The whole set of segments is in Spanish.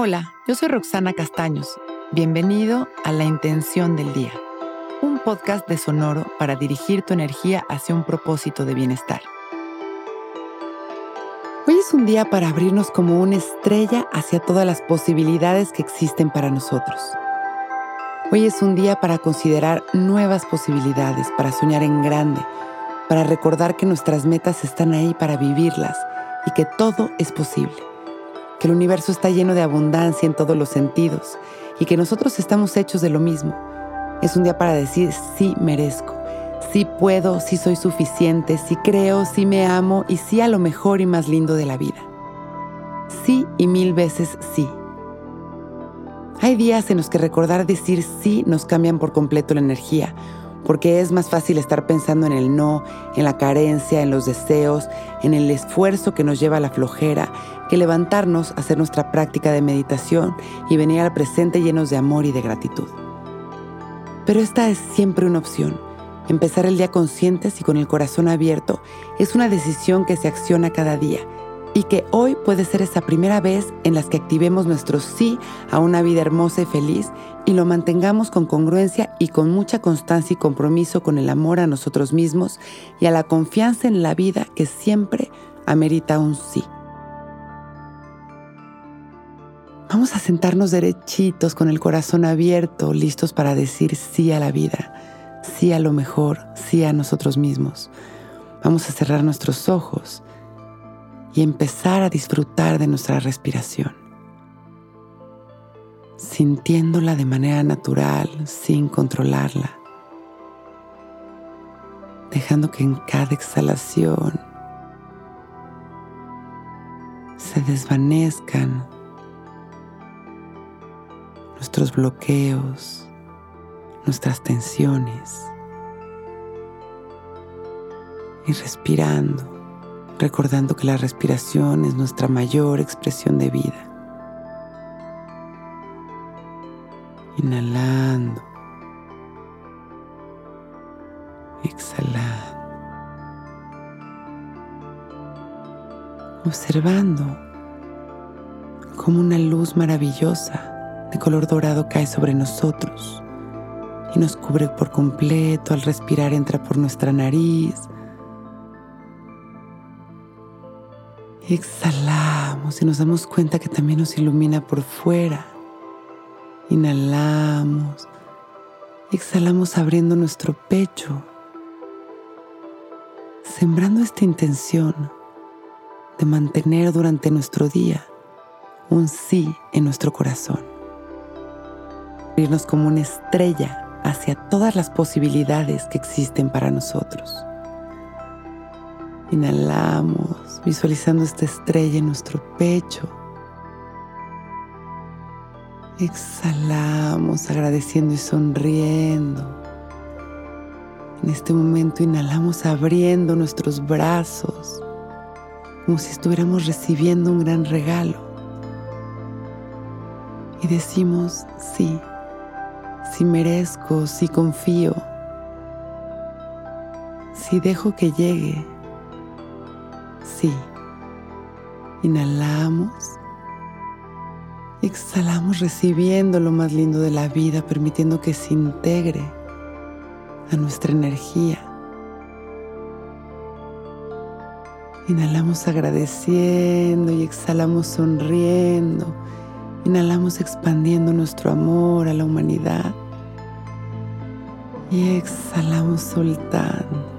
Hola, yo soy Roxana Castaños. Bienvenido a La Intención del Día, un podcast de Sonoro para dirigir tu energía hacia un propósito de bienestar. Hoy es un día para abrirnos como una estrella hacia todas las posibilidades que existen para nosotros. Hoy es un día para considerar nuevas posibilidades, para soñar en grande, para recordar que nuestras metas están ahí para vivirlas y que todo es posible, que el universo está lleno de abundancia en todos los sentidos y que nosotros estamos hechos de lo mismo. Es un día para decir sí merezco, sí puedo, sí soy suficiente, sí creo, sí me amo y sí a lo mejor y más lindo de la vida. Sí y mil veces sí. Hay días en los que recordar decir sí nos cambian por completo la energía, porque es más fácil estar pensando en el no, en la carencia, en los deseos, en el esfuerzo que nos lleva a la flojera, que levantarnos, hacer nuestra práctica de meditación y venir al presente llenos de amor y de gratitud. Pero esta es siempre una opción. Empezar el día conscientes y con el corazón abierto es una decisión que se acciona cada día y que hoy puede ser esa primera vez en las que activemos nuestro sí a una vida hermosa y feliz y lo mantengamos con congruencia y con mucha constancia y compromiso con el amor a nosotros mismos y a la confianza en la vida que siempre amerita un sí. Vamos a sentarnos derechitos con el corazón abierto, listos para decir sí a la vida, sí a lo mejor, sí a nosotros mismos. Vamos a cerrar nuestros ojos y empezar a disfrutar de nuestra respiración, sintiéndola de manera natural, sin controlarla, dejando que en cada exhalación se desvanezcan nuestros bloqueos, nuestras tensiones. Y respirando, recordando que la respiración es nuestra mayor expresión de vida. Inhalando, exhalando, observando como una luz maravillosa de color dorado cae sobre nosotros y nos cubre por completo al respirar entra por nuestra nariz. Y exhalamos y nos damos cuenta que también nos ilumina por fuera. Inhalamos. exhalamos abriendo nuestro pecho, sembrando esta intención de mantener durante nuestro día un sí en nuestro corazón como una estrella hacia todas las posibilidades que existen para nosotros. Inhalamos, visualizando esta estrella en nuestro pecho. Exhalamos, agradeciendo y sonriendo. En este momento inhalamos abriendo nuestros brazos, como si estuviéramos recibiendo un gran regalo. Y decimos, sí, si merezco, si confío, si dejo que llegue. Sí. Inhalamos. Exhalamos recibiendo lo más lindo de la vida, permitiendo que se integre a nuestra energía. Inhalamos agradeciendo y exhalamos sonriendo Inhalamos expandiendo nuestro amor a la humanidad. Y exhalamos soltando.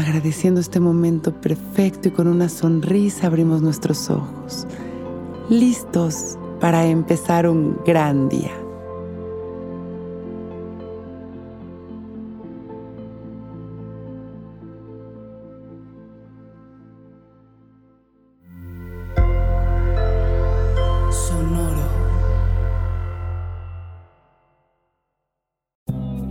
Agradeciendo este momento perfecto y con una sonrisa abrimos nuestros ojos, listos para empezar un gran día.